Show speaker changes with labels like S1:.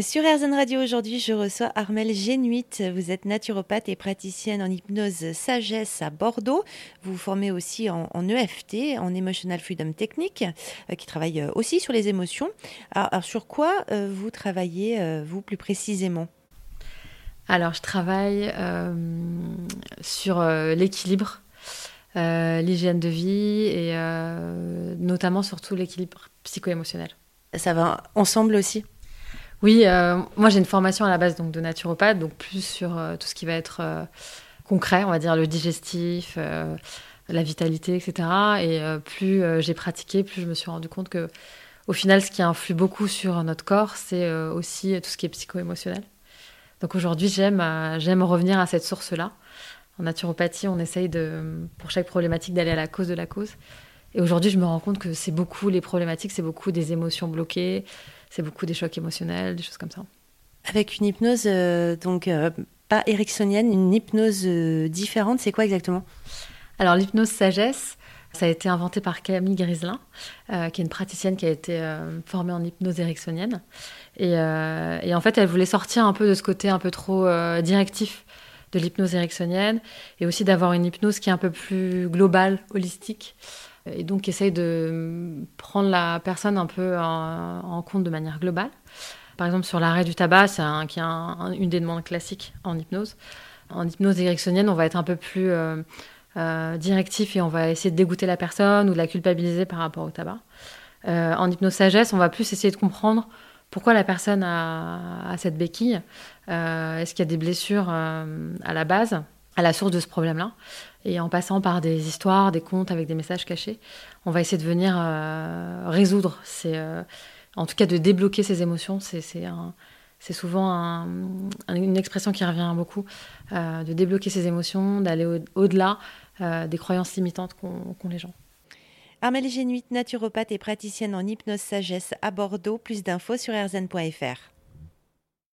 S1: Sur RZN Radio aujourd'hui, je reçois Armel Génuit. Vous êtes naturopathe et praticienne en hypnose sagesse à Bordeaux. Vous vous formez aussi en, EFT, en Emotional Freedom Technique, euh, qui travaille euh, aussi sur les émotions. Alors, sur quoi euh, vous travaillez, vous, plus précisément?
S2: Alors, je travaille sur l'équilibre, l'hygiène de vie et notamment surtout l'équilibre psycho-émotionnel.
S1: Ça va ensemble aussi?
S2: Oui, euh, moi j'ai une formation à la base donc de naturopathe, donc plus sur euh, tout ce qui va être euh, concret, on va dire le digestif, la vitalité, etc. Et plus j'ai pratiqué, plus je me suis rendu compte que au final, ce qui influe beaucoup sur notre corps, c'est aussi tout ce qui est psycho-émotionnel. Donc aujourd'hui, j'aime revenir à cette source-là. En naturopathie, on essaye de, pour chaque problématique d'aller à la cause de la cause. Et aujourd'hui, je me rends compte que c'est beaucoup les problématiques, c'est beaucoup des émotions bloquées, c'est beaucoup des chocs émotionnels, des choses comme ça.
S1: Avec une hypnose, euh, donc euh, pas ericksonienne, une hypnose euh, différente, c'est quoi exactement?
S2: Alors l'hypnose sagesse, ça a été inventé par Camille Griselin, qui est une praticienne qui a été formée en hypnose ericksonienne. Et, et, en fait, elle voulait sortir un peu de ce côté un peu trop directif de l'hypnose ericksonienne et aussi d'avoir une hypnose qui est un peu plus globale, holistique et donc essaye de prendre la personne un peu en, compte de manière globale. Par exemple, sur l'arrêt du tabac, c'est une des demandes classiques en hypnose. En hypnose ericksonienne, on va être un peu plus euh, euh, directif et on va essayer de dégoûter la personne ou de la culpabiliser par rapport au tabac. Euh, en hypnose sagesse, on va plus essayer de comprendre pourquoi la personne a cette béquille. Est-ce qu'il y a des blessures à la base, à la source de ce problème-là et en passant par des histoires, des contes avec des messages cachés, on va essayer de venir euh, résoudre, euh, en tout cas de débloquer ces émotions. C'est souvent une expression qui revient beaucoup, euh, de débloquer ces émotions, d'aller au-delà des croyances limitantes qu'ont les gens.
S1: Armelle Génuit, naturopathe et praticienne en hypnose sagesse à Bordeaux. Plus d'infos sur rzn.fr.